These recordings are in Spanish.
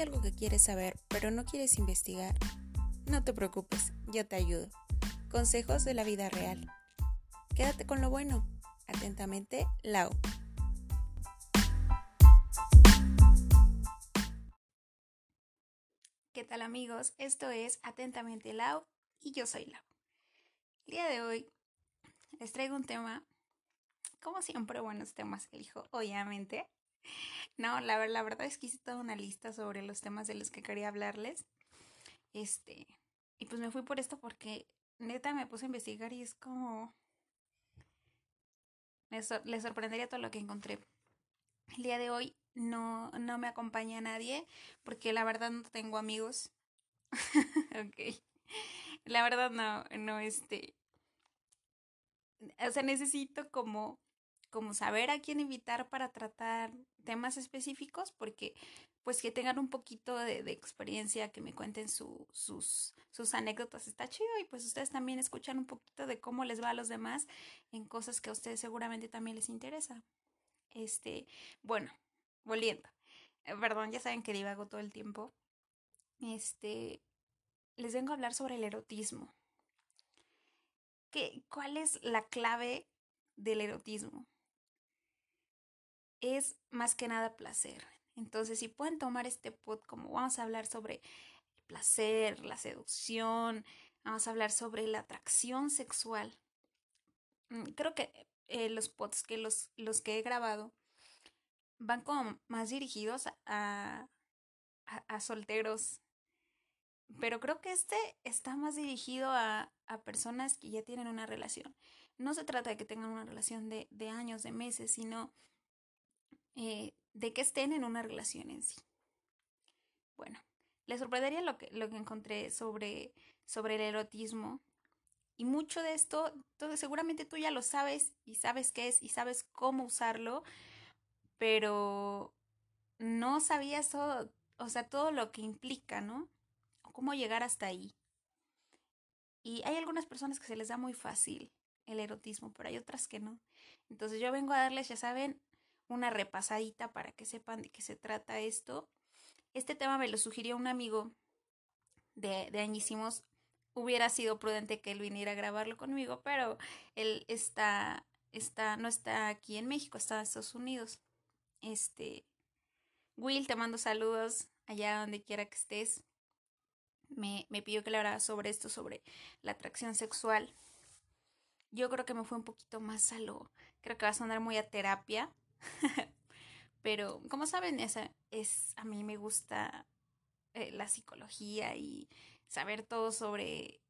algo que quieres saber, pero no quieres investigar, no te preocupes, yo te ayudo. Consejos de la vida real. Quédate con lo bueno. Atentamente, Lau. ¿Qué tal amigos? Esto es Atentamente Lau y yo soy Lau. El día de hoy les traigo un tema, como siempre, buenos temas elijo, obviamente. No, la, la verdad es que hice toda una lista sobre los temas de los que quería hablarles. Este, y pues me fui por esto porque neta me puse a investigar y es como... Les, sorprendería todo lo que encontré. El día de hoy no, no me acompaña nadie porque la verdad no tengo amigos. ok. La verdad no, no, este... O sea, necesito como como saber a quién invitar para tratar temas específicos, porque pues que tengan un poquito de, experiencia, que me cuenten sus, sus anécdotas, está chido y pues ustedes también escuchan un poquito de cómo les va a los demás en cosas que a ustedes seguramente también les interesa. Este, bueno, volviendo. Eh, perdón, ya saben que divago todo el tiempo. Este, les vengo a hablar sobre el erotismo. ¿Qué, ¿Cuál es la clave del erotismo? Es más que nada placer. Entonces, si pueden tomar este pod como vamos a hablar sobre el placer, la seducción, vamos a hablar sobre la atracción sexual. Mm, creo que eh, los pods que los, los que he grabado van como más dirigidos a, a, a, solteros. Pero creo que este está más dirigido a, a, personas que ya tienen una relación. No se trata de que tengan una relación de, de años, de meses, sino eh, de que estén en una relación en sí. Bueno, les sorprendería lo que, lo que encontré sobre, sobre el erotismo. Y mucho de esto, seguramente tú ya lo sabes y sabes qué es y sabes cómo usarlo, pero no sabías todo, o sea, todo lo que implica, ¿no? O cómo llegar hasta ahí. Y hay algunas personas que se les da muy fácil el erotismo, pero hay otras que no. Entonces yo vengo a darles, ya saben, una repasadita para que sepan de qué se trata esto. Este tema me lo sugirió un amigo de, de añísimos. Hubiera sido prudente que él viniera a grabarlo conmigo, pero él está, está, no está aquí en México, está en Estados Unidos. Este, Will, te mando saludos allá donde quiera que estés. Me, me pidió que le hablara sobre esto, sobre la atracción sexual. Yo creo que me fue un poquito más a lo, creo que va a sonar muy a terapia, Pero como saben, esa es, a mí me gusta eh, la psicología y saber todo sobre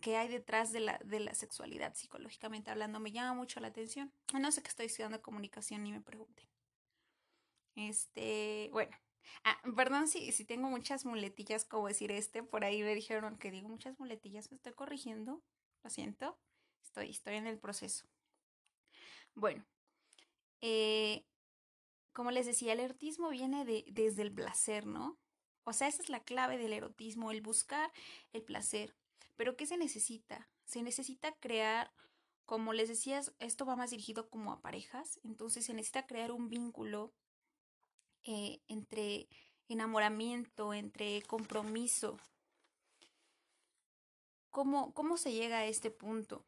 qué hay detrás de la, de la sexualidad psicológicamente hablando me llama mucho la atención. No sé que estoy estudiando comunicación ni me pregunten. Este, bueno. Ah, perdón si, si tengo muchas muletillas como decir este, por ahí me dijeron que digo muchas muletillas, me estoy corrigiendo, lo siento, estoy, estoy en el proceso. Bueno, eh, como les decía, el erotismo viene de, desde el placer, ¿no? O sea, esa es la clave del erotismo, el buscar el placer. Pero ¿qué se necesita? Se necesita crear, como les decía, esto va más dirigido como a parejas, entonces se necesita crear un vínculo eh, entre enamoramiento, entre compromiso. ¿Cómo, ¿Cómo se llega a este punto?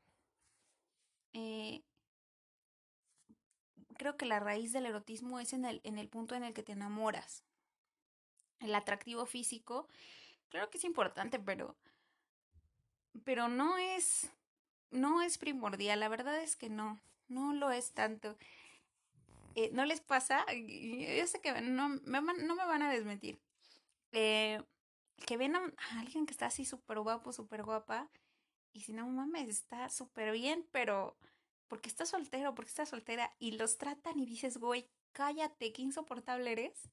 Eh, creo que la raíz del erotismo es en el, en el punto en el que te enamoras. El atractivo físico, claro que es importante, pero, pero no es, no es primordial. La verdad es que no, no lo es tanto. Eh, ¿No les pasa? Yo sé que no me, no me van a desmentir. Eh, que ven a, alguien que está así súper guapo, súper guapa, y si no mames, está súper bien, pero porque estás soltero, porque estás soltera, y los tratan y dices, güey, cállate, qué insoportable eres.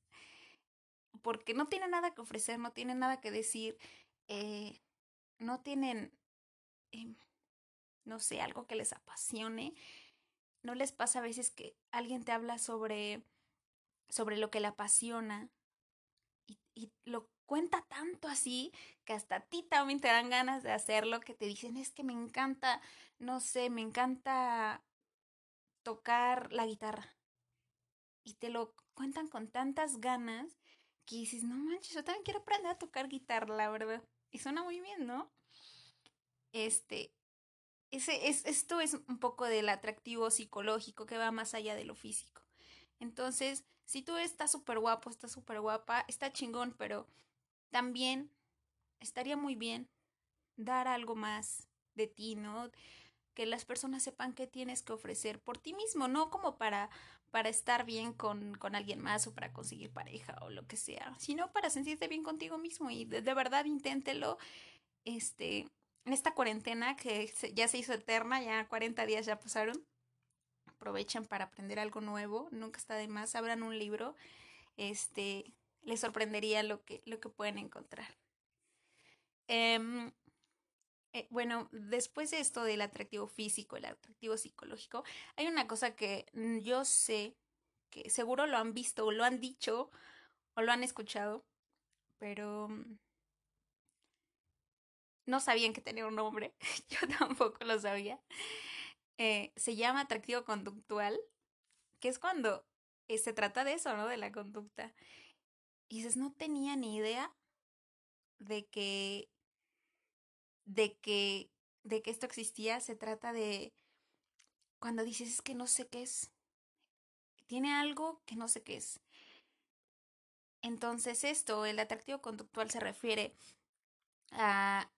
Porque no tienen nada que ofrecer, no tienen nada que decir, eh, no tienen, eh, no sé, algo que les apasione. ¿No les pasa a veces que alguien te habla sobre, sobre lo que le apasiona y, y lo cuenta tanto así que hasta a ti también te dan ganas de hacerlo, que te dicen, es que me encanta, no sé, me encanta tocar la guitarra. Y te lo cuentan con tantas ganas que dices, no manches, yo también quiero aprender a tocar guitarra, la verdad. Y suena muy bien, ¿no? Este, ese, es, esto es un poco del atractivo psicológico que va más allá de lo físico. Entonces, si tú estás súper guapo, estás súper guapa, está chingón, pero también estaría muy bien dar algo más de ti, ¿no? Que las personas sepan qué tienes que ofrecer por ti mismo, no como para, para estar bien con, con alguien más o para conseguir pareja o lo que sea, sino para sentirte bien contigo mismo y de, verdad inténtelo. Este, en esta cuarentena que ya se hizo eterna, ya 40 días ya pasaron, aprovechen para aprender algo nuevo, nunca está de más, abran un libro, este, les sorprendería lo que, lo que pueden encontrar. Eh, eh, bueno, después de esto del atractivo físico, el atractivo psicológico, hay una cosa que mm, yo sé que seguro lo han visto o lo han dicho o lo han escuchado, pero mm, no sabían que tenía un nombre, yo tampoco lo sabía. Eh, se llama atractivo conductual, que es cuando eh, se trata de eso, ¿no? De la conducta. Dices, no tenía ni idea de que de que, de que esto existía, se trata de cuando dices es que no sé qué es. Tiene algo que no sé qué es. Entonces esto, el atractivo conductual se refiere a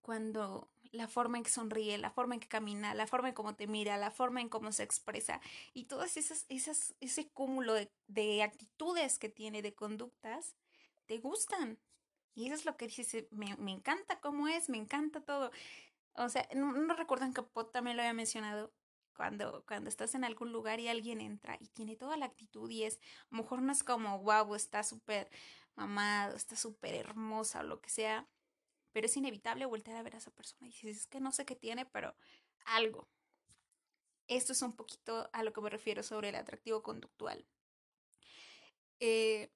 cuando la forma en que sonríe, la forma en que camina, la forma en cómo te mira, la forma en cómo se expresa y todas esas, esas ese cúmulo de, de actitudes que tiene, de conductas, te gustan. Y eso es lo que dice, me, me encanta cómo es, me encanta todo. O sea, no, no recuerdan que Pot también lo había mencionado, cuando, cuando estás en algún lugar y alguien entra y tiene toda la actitud y es, a lo mejor no es como, wow, está súper mamado, está súper hermosa o lo que sea, pero es inevitable voltear a ver a esa persona y dices, es que no sé qué tiene, pero algo. Esto es un poquito a lo que me refiero sobre el atractivo conductual. Eh,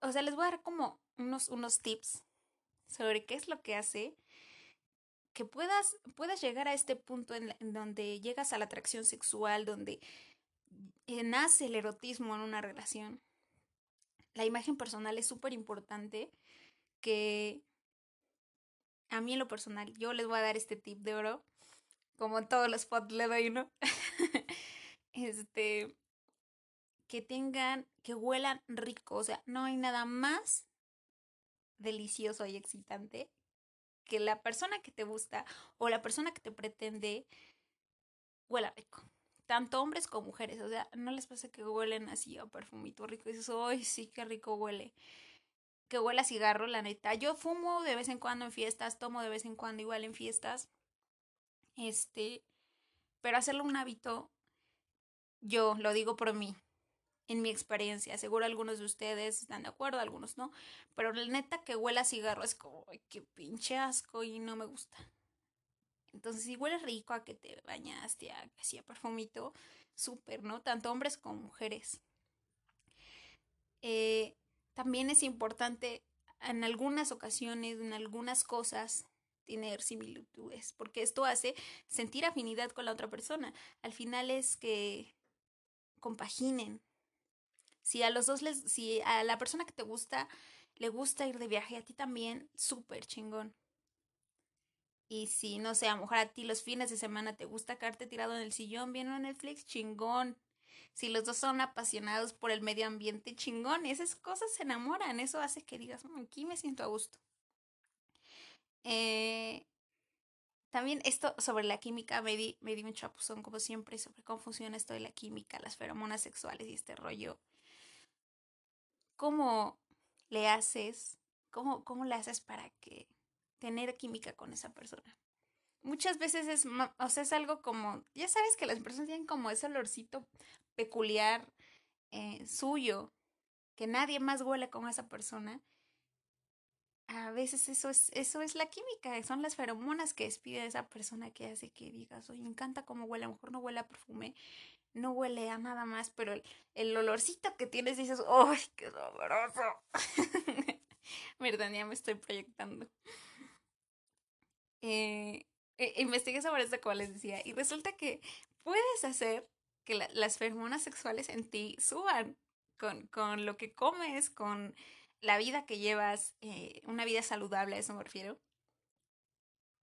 o sea, les voy a dar como unos, unos tips sobre qué es lo que hace que puedas, puedas llegar a este punto en, donde llegas a la atracción sexual, donde eh, nace el erotismo en una relación. La imagen personal es súper importante que a mí en lo personal, yo les voy a dar este tip de oro, como en todos los spots le doy uno. este, que tengan, que huelan rico. O sea, no hay nada más delicioso y excitante que la persona que te gusta o la persona que te pretende huela rico. Tanto hombres como mujeres. O sea, no les pasa que huelen así a perfumito rico. Y dices, ¡ay, sí, qué rico huele! Que huela cigarro, la neta. Yo fumo de vez en cuando en fiestas, tomo de vez en cuando igual en fiestas. Este, pero hacerlo un hábito, yo lo digo por mí, en mi experiencia. Seguro algunos de ustedes están de acuerdo, algunos no. Pero la neta que huele a cigarro es como, ay, qué pinche asco y no me gusta. Entonces, si huele rico a que te bañaste, a que hacía perfumito, súper, ¿no? Tanto hombres como mujeres. Eh, también es importante en algunas ocasiones, en algunas cosas, tener similitudes, porque esto hace sentir afinidad con la otra persona. Al final es que compaginen, si a los dos les, si a la persona que te gusta le gusta ir de viaje, a ti también, súper chingón. Y si, no sé, a lo mejor a ti los fines de semana te gusta quedarte tirado en el sillón viendo Netflix, chingón. Si los dos son apasionados por el medio ambiente, chingón. Esas cosas se enamoran. Eso hace que digas, mm, aquí me siento a gusto. Eh, también esto sobre la química me di, me di un chapuzón, como siempre, sobre cómo funciona esto de la química, las feromonas sexuales y este rollo cómo le haces, cómo, cómo le haces para que tener química con esa persona. Muchas veces es, o sea, es algo como, ya sabes que las personas tienen como ese olorcito peculiar eh, suyo, que nadie más huele con esa persona. A veces eso es, eso es la química, son las feromonas que despide esa persona que hace que digas, oye, me encanta cómo huele, a lo mejor no huele a perfume, no huele a nada más, pero el, olorcito que tienes dices, ¡ay, qué sabroso! Verdad, ya me estoy proyectando. Eh, eh, investigué sobre esto, como les decía, y resulta que puedes hacer que las feromonas sexuales en ti suban. con, con lo que comes, con la vida que llevas, eh, una vida saludable, a eso me refiero.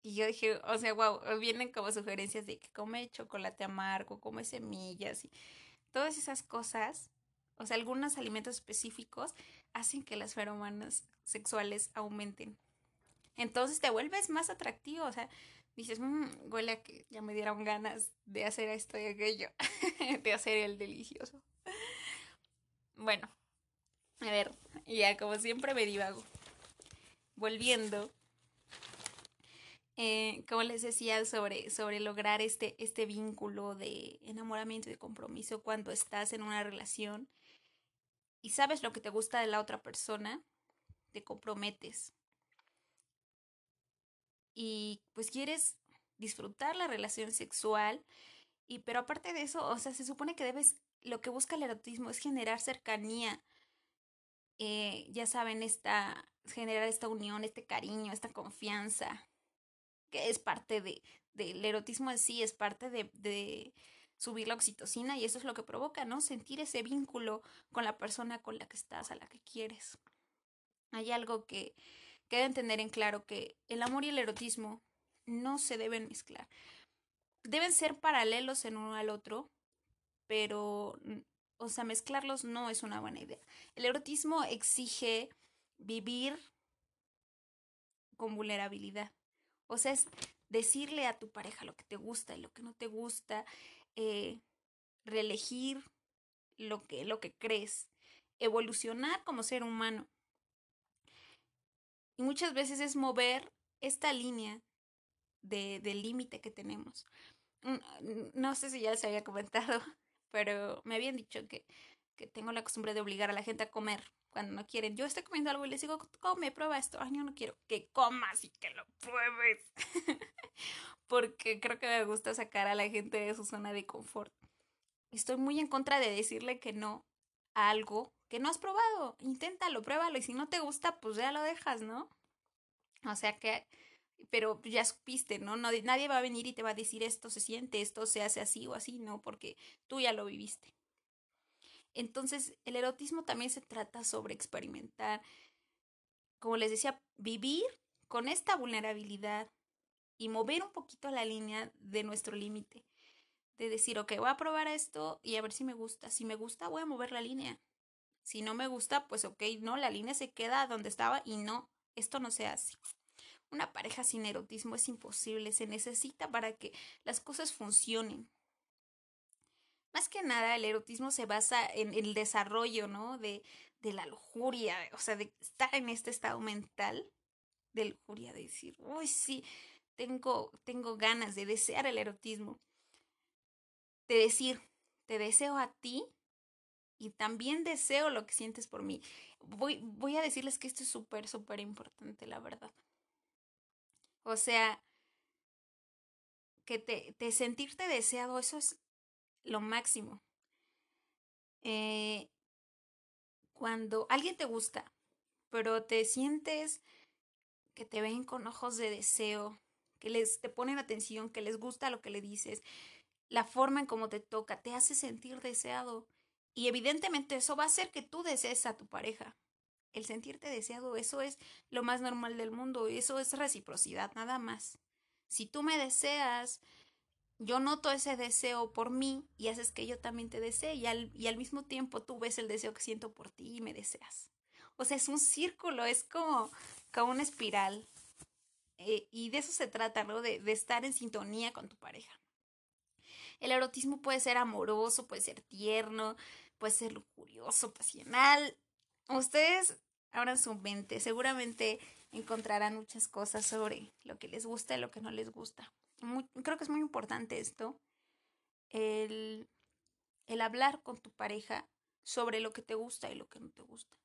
Y yo dije, o sea, wow, vienen como sugerencias de que come chocolate amargo, come semillas y todas esas cosas, o sea, algunos alimentos específicos hacen que las feromonas sexuales aumenten. Entonces te vuelves más atractivo, o sea, dices, mmm, huele a que ya me dieron ganas de hacer esto y aquello, de hacer el delicioso. Bueno, a ver, ya como siempre me divago. Volviendo, eh, como les decía, sobre, sobre lograr este, este vínculo de enamoramiento y de compromiso cuando estás en una relación y sabes lo que te gusta de la otra persona, te comprometes. Y pues quieres disfrutar la relación sexual, y pero aparte de eso, o sea, se supone que debes, lo que busca el erotismo es generar cercanía, eh, ya saben, esta, generar esta unión, este cariño, esta confianza, que es parte de, del erotismo en sí, es parte de, de subir la oxitocina y eso es lo que provoca, ¿no? Sentir ese vínculo con la persona con la que estás, a la que quieres. Hay algo que, que deben tener en claro, que el amor y el erotismo no se deben mezclar. Deben ser paralelos en uno al otro, pero o sea, mezclarlos no es una buena idea. El erotismo exige vivir con vulnerabilidad. O sea, es decirle a tu pareja lo que te gusta y lo que no te gusta, eh, reelegir lo que, lo que crees, evolucionar como ser humano. Y muchas veces es mover esta línea de, del límite que tenemos. Mm, no sé si ya se había comentado, pero me habían dicho que, que tengo la costumbre de obligar a la gente a comer cuando no quieren. Yo estoy comiendo algo y les digo, come, prueba esto. Ay, yo no quiero que comas y que lo pruebes. Porque creo que me gusta sacar a la gente de su zona de confort. Estoy muy en contra de decirle que no algo que no has probado. Inténtalo, pruébalo y si no te gusta, pues ya lo dejas, ¿no? O sea que pero ya supiste, ¿no? ¿no? Nadie va a venir y te va a decir esto se siente, esto se hace así o así, ¿no? Porque tú ya lo viviste. Entonces, el erotismo también se trata sobre experimentar, como les decía, vivir con esta vulnerabilidad y mover un poquito la línea de nuestro límite. De decir, ok, voy a probar esto y a ver si me gusta. Si me gusta, voy a mover la línea. Si no me gusta, pues ok, no, la línea se queda donde estaba y no, esto no se hace. Una pareja sin erotismo es imposible, se necesita para que las cosas funcionen. Más que nada, el erotismo se basa en el desarrollo, ¿no? De, de la lujuria, o sea, de estar en este estado mental de lujuria, de decir, uy, sí, tengo, tengo ganas de desear el erotismo. De decir, te deseo a ti y también deseo lo que sientes por mí. Voy, voy a decirles que esto es súper, súper importante, la verdad. O sea, que te, te sentirte deseado, eso es lo máximo. Eh, cuando alguien te gusta, pero te sientes que te ven con ojos de deseo, que les te ponen atención, que les gusta lo que le dices, la forma en cómo te toca, te hace sentir deseado. Y evidentemente eso va a hacer que tú desees a tu pareja el sentirte deseado, eso es lo más normal del mundo, eso es reciprocidad, nada más. Si tú me deseas, yo noto ese deseo por mí y haces que yo también te desee y al, y al mismo tiempo tú ves el deseo que siento por ti y me deseas. O sea, es un círculo, es como, como una espiral. Eh, y de eso se trata, ¿no? De, de estar en sintonía con tu pareja. El erotismo puede ser amoroso, puede ser tierno, puede ser lujurioso, pasional. Ustedes abran su mente, seguramente encontrarán muchas cosas sobre lo que les gusta y lo que no les gusta. creo que es muy importante esto, el, el hablar con tu pareja sobre lo que te gusta y lo que no te gusta.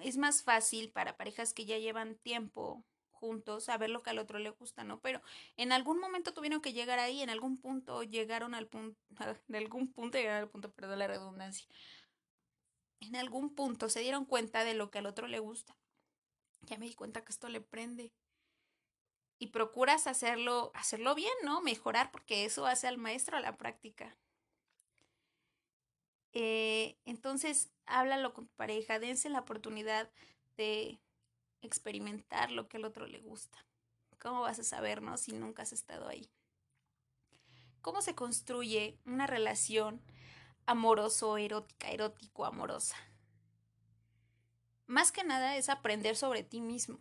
Es más fácil para parejas que ya llevan tiempo juntos saber lo que al otro le gusta, ¿no? Pero en algún momento tuvieron que llegar ahí, en algún punto llegaron al punto, de algún punto llegaron al punto, perdón la redundancia, en algún punto se dieron cuenta de lo que al otro le gusta. Ya me di cuenta que esto le prende. Y procuras hacerlo, hacerlo bien, ¿no? Mejorar, porque eso hace al maestro a la práctica. Eh, entonces, háblalo con tu pareja, dense la oportunidad de experimentar lo que al otro le gusta. ¿Cómo vas a saber, no? Si nunca has estado ahí. ¿Cómo se construye una relación amoroso, erótica, erótico, amorosa? Más que nada es aprender sobre ti mismo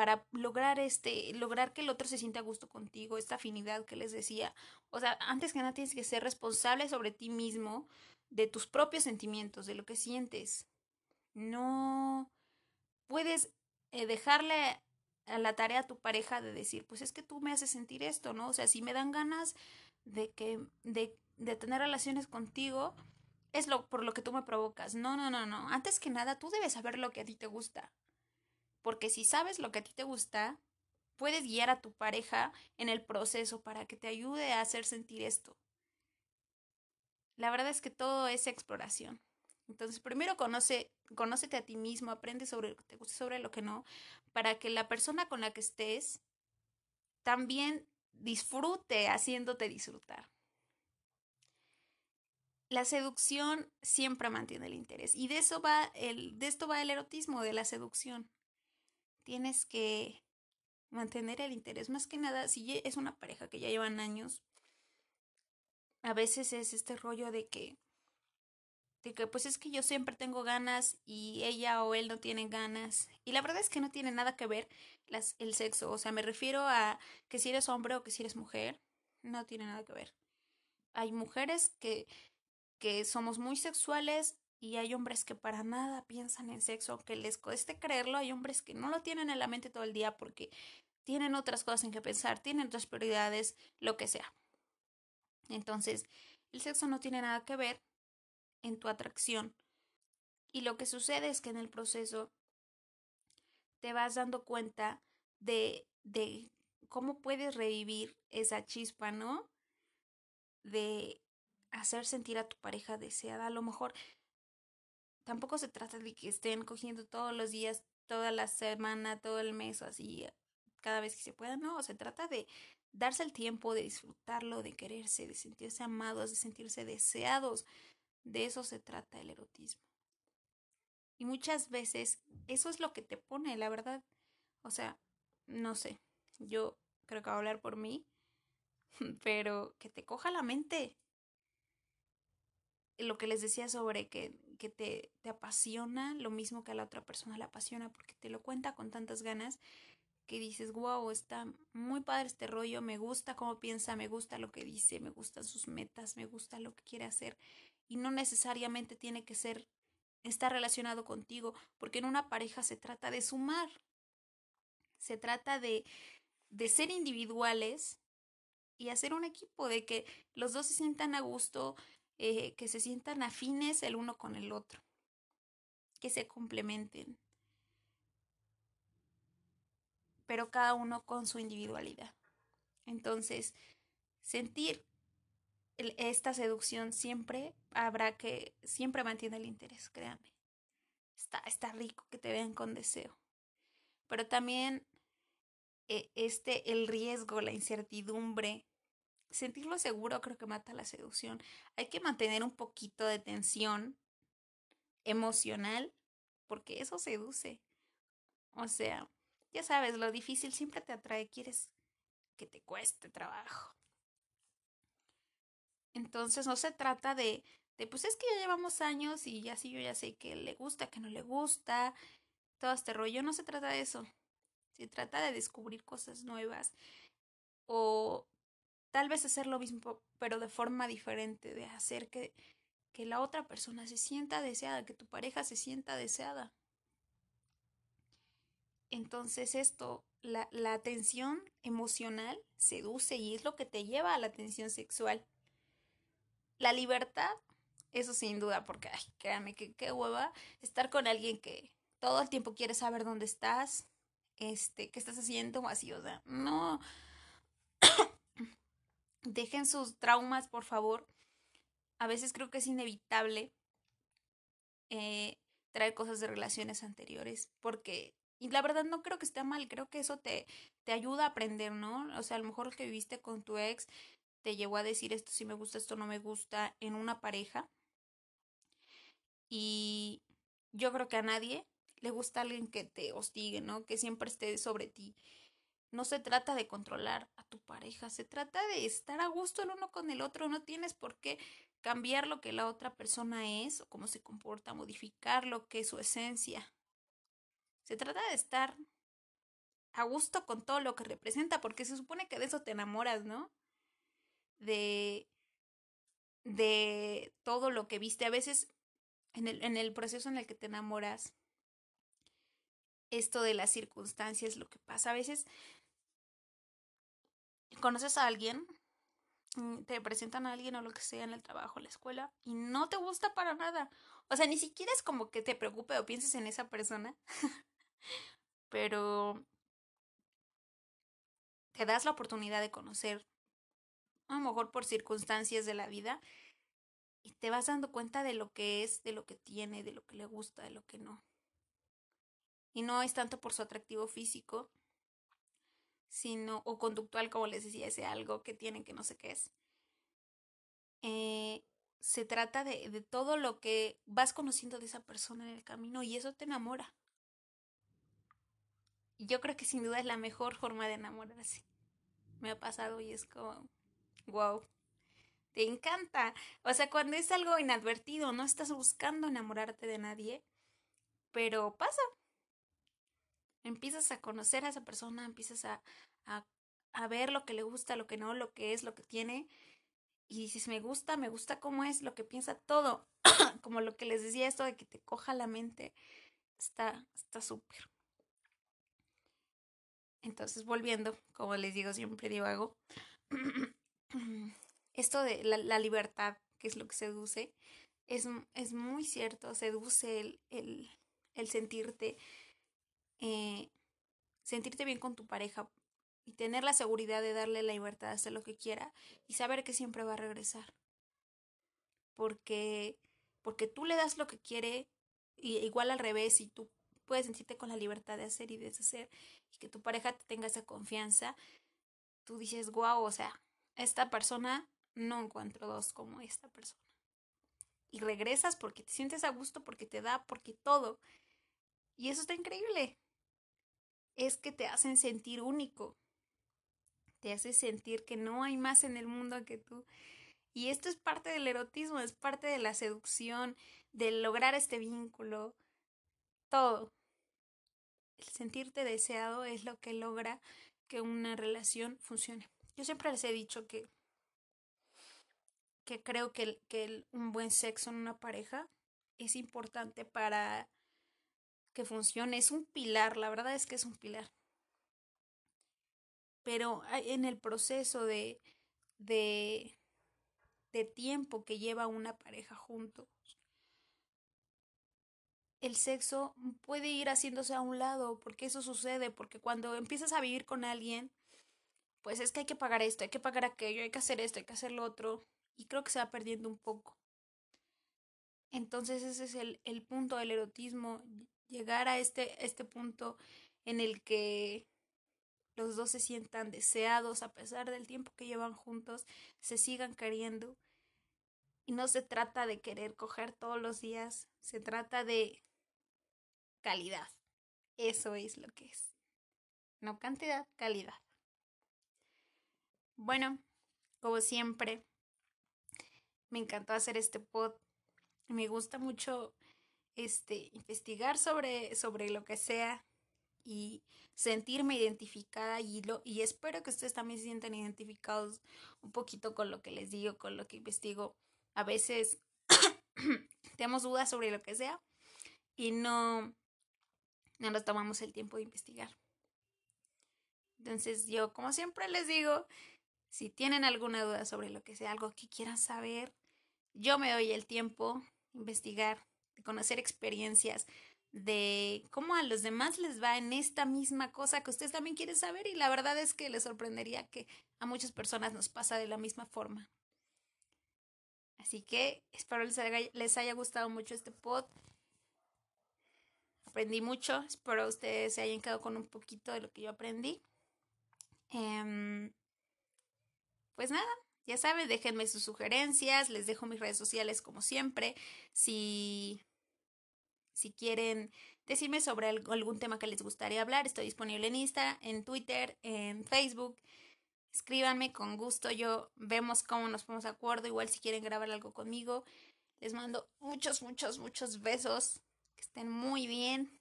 para lograr este, lograr que el otro se sienta a gusto contigo, esta afinidad que les decía. O sea, antes que nada tienes que ser responsable sobre ti mismo, de tus propios sentimientos, de lo que sientes. No puedes eh, dejarle a la tarea a tu pareja de decir, pues es que tú me haces sentir esto, ¿no? O sea, si me dan ganas de que, de, de tener relaciones contigo, es lo por lo que tú me provocas. No, no, no, no. Antes que nada, tú debes saber lo que a ti te gusta. Porque si sabes lo que a ti te gusta, puedes guiar a tu pareja en el proceso para que te ayude a hacer sentir esto. La verdad es que todo es exploración. Entonces, primero conoce, conócete a ti mismo, aprende sobre lo que te gusta, sobre lo que no, para que la persona con la que estés también disfrute haciéndote disfrutar. La seducción siempre mantiene el interés y de eso va el de esto va el erotismo de la seducción tienes que mantener el interés. Más que nada, si es una pareja que ya llevan años, a veces es este rollo de que, de que pues es que yo siempre tengo ganas y ella o él no tienen ganas. Y la verdad es que no tiene nada que ver las, el sexo. O sea, me refiero a que si eres hombre o que si eres mujer, no tiene nada que ver. Hay mujeres que, que somos muy sexuales y hay hombres que para nada piensan en sexo, que les cueste creerlo, hay hombres que no lo tienen en la mente todo el día porque tienen otras cosas en que pensar, tienen otras prioridades, lo que sea. Entonces, el sexo no tiene nada que ver en tu atracción. Y lo que sucede es que en el proceso te vas dando cuenta de, de cómo puedes revivir esa chispa, ¿no? De hacer sentir a tu pareja deseada. A lo mejor tampoco se trata de que estén cogiendo todos los días, toda la semana, todo el mes, así, cada vez que se pueda, no, se trata de darse el tiempo de disfrutarlo, de quererse, de sentirse amados, de sentirse deseados. De eso se trata el erotismo. Y muchas veces eso es lo que te pone, la verdad. O sea, no sé, yo creo que voy a hablar por mí, pero que te coja la mente. Lo que les decía sobre que que te, te apasiona lo mismo que a la otra persona le apasiona porque te lo cuenta con tantas ganas que dices, wow, está muy padre este rollo, me gusta cómo piensa, me gusta lo que dice, me gustan sus metas, me gusta lo que quiere hacer y no necesariamente tiene que ser, está relacionado contigo, porque en una pareja se trata de sumar, se trata de, de ser individuales y hacer un equipo, de que los dos se sientan a gusto, eh, que se sientan afines el uno con el otro, que se complementen, pero cada uno con su individualidad. Entonces, sentir esta seducción siempre habrá que, siempre mantiene el interés, créanme. Está, está rico que te vean con deseo. Pero también eh, este, el riesgo, la incertidumbre, sentirlo seguro creo que mata la seducción. Hay que mantener un poquito de tensión emocional porque eso seduce. O sea, ya sabes, lo difícil siempre te atrae, quieres que te cueste trabajo. Entonces no se trata de, de pues es que ya llevamos años y ya sí yo ya sé que le gusta, que no le gusta, todo este rollo, no se trata de eso. Se trata de descubrir cosas nuevas o tal vez hacer lo mismo, pero de forma diferente, de hacer que, que la otra persona se sienta deseada, que tu pareja se sienta deseada. Entonces esto, la, la atención emocional seduce y es lo que te lleva a la atención sexual. La libertad, eso sin duda, porque, ay, créame, que qué hueva estar con alguien que todo el tiempo quiere saber dónde estás, este, qué estás haciendo, así, o sea, no, Dejen sus traumas, por favor. A veces creo que es inevitable eh, traer cosas de relaciones anteriores, porque, y la verdad no creo que esté mal, creo que eso te, te ayuda a aprender, ¿no? O sea, a lo mejor lo que viviste con tu ex te llevó a decir esto sí me gusta, esto no me gusta en una pareja. Y yo creo que a nadie le gusta alguien que te hostigue, ¿no? Que siempre esté sobre ti. No se trata de controlar a tu pareja, se trata de estar a gusto el uno con el otro. No tienes por qué cambiar lo que la otra persona es o cómo se comporta, modificar lo que es su esencia. Se trata de estar a gusto con todo lo que representa, porque se supone que de eso te enamoras, ¿no? De, de todo lo que viste. A veces en el, en el proceso en el que te enamoras, esto de las circunstancias, lo que pasa. A veces conoces a alguien, mm, te presentan a alguien o lo que sea en el trabajo, la escuela, y no te gusta para nada. O sea, ni siquiera es como que te preocupe o pienses en esa persona, pero te das la oportunidad de conocer, a lo mejor por circunstancias de la vida, y te vas dando cuenta de lo que es, de lo que tiene, de lo que le gusta, de lo que no. Y no es tanto por su atractivo físico, sino, o conductual, como les decía, ese algo que tienen que no sé qué es. Eh, se trata de, de todo lo que vas conociendo de esa persona en el camino y eso te enamora. Yo creo que sin duda es la mejor forma de enamorarse. Me ha pasado y es como, wow, te encanta. O sea, cuando es algo inadvertido, no estás buscando enamorarte de nadie, pero pasa. Empiezas a conocer a esa persona, empiezas a, a, a ver lo que le gusta, lo que no, lo que es, lo que tiene. Y dices, me gusta, me gusta cómo es, lo que piensa todo. Como lo que les decía, esto de que te coja la mente. Está súper. Entonces, volviendo, como les digo, siempre divago. esto de la, libertad, que es lo que seduce, es, es muy cierto, seduce el, el, el sentirte, eh, sentirte bien con tu pareja y tener la seguridad de darle la libertad de hacer lo que quiera y saber que siempre va a regresar. Porque, porque tú le das lo que quiere y igual al revés y tú puedes sentirte con la libertad de hacer y deshacer y que tu pareja te tenga esa confianza, tú dices, guau, o sea, esta persona no encuentro dos como esta persona. Y regresas porque te sientes a gusto, porque te da, porque todo. Y eso está increíble. Es que te hacen sentir único. Te hace sentir que no hay más en el mundo que tú. Y esto es parte del erotismo, es parte de la seducción, de lograr este vínculo. Todo. El sentirte deseado es lo que logra que una relación funcione. Yo siempre les he dicho que que creo que, que un buen sexo en una pareja es importante para que funcione. Es un pilar, la verdad es que es un pilar. Pero en el proceso de, de, de tiempo que lleva una pareja juntos, el sexo puede ir haciéndose a un lado, porque eso sucede, porque cuando empiezas a vivir con alguien, pues es que hay que pagar esto, hay que pagar aquello, hay que hacer esto, hay que hacer lo otro, y creo que se va perdiendo un poco. Entonces ese es el, el punto del erotismo, llegar a este, este punto en el que los dos se sientan deseados a pesar del tiempo que llevan juntos, se sigan queriendo. Y no se trata de querer coger todos los días, se trata de calidad. Eso es lo que es. No cantidad, calidad. Bueno, como siempre, me encantó hacer este pod. Me gusta mucho este investigar sobre, sobre lo que sea y sentirme identificada y lo y espero que ustedes también se sientan identificados un poquito con lo que les digo, con lo que investigo. A veces tenemos dudas sobre lo que sea y no no nos tomamos el tiempo de investigar. Entonces yo, como siempre les digo, si tienen alguna duda sobre lo que sea, algo que quieran saber, yo me doy el tiempo de investigar, de conocer experiencias, de cómo a los demás les va en esta misma cosa que ustedes también quieren saber y la verdad es que les sorprendería que a muchas personas nos pasa de la misma forma. Así que espero les haya, les haya gustado mucho este pod. Aprendí mucho, espero ustedes se hayan quedado con un poquito de lo que yo aprendí. Eh, pues nada, Ya saben, déjenme sus sugerencias, les dejo mis redes sociales como siempre. Si, si quieren decirme sobre algún tema que les gustaría hablar, estoy disponible en Insta, en Twitter, en Facebook. Escríbanme con gusto, yo vemos cómo nos ponemos de acuerdo, igual si quieren grabar algo conmigo. Les mando muchos, muchos, muchos besos. Que estén muy bien.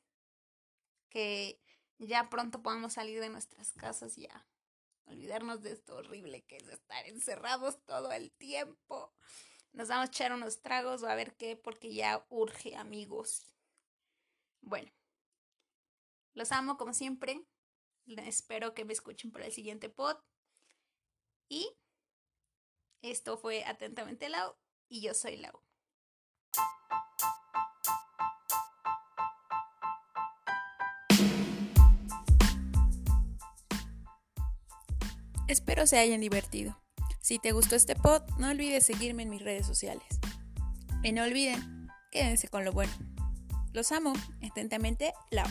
Que ya pronto podamos salir de nuestras casas ya olvidarnos de esto horrible que es estar encerrados todo el tiempo. Nos vamos a echar unos tragos o a ver qué, porque ya urge, amigos. Bueno, los amo como siempre. Espero que me escuchen por el siguiente pod. Y esto fue Atentamente Lau y yo soy Lau. Espero se hayan divertido. Si te gustó este pod, no olvides seguirme en mis redes sociales. Y no olviden, quédense con lo bueno. Los amo. Atentamente, Lau.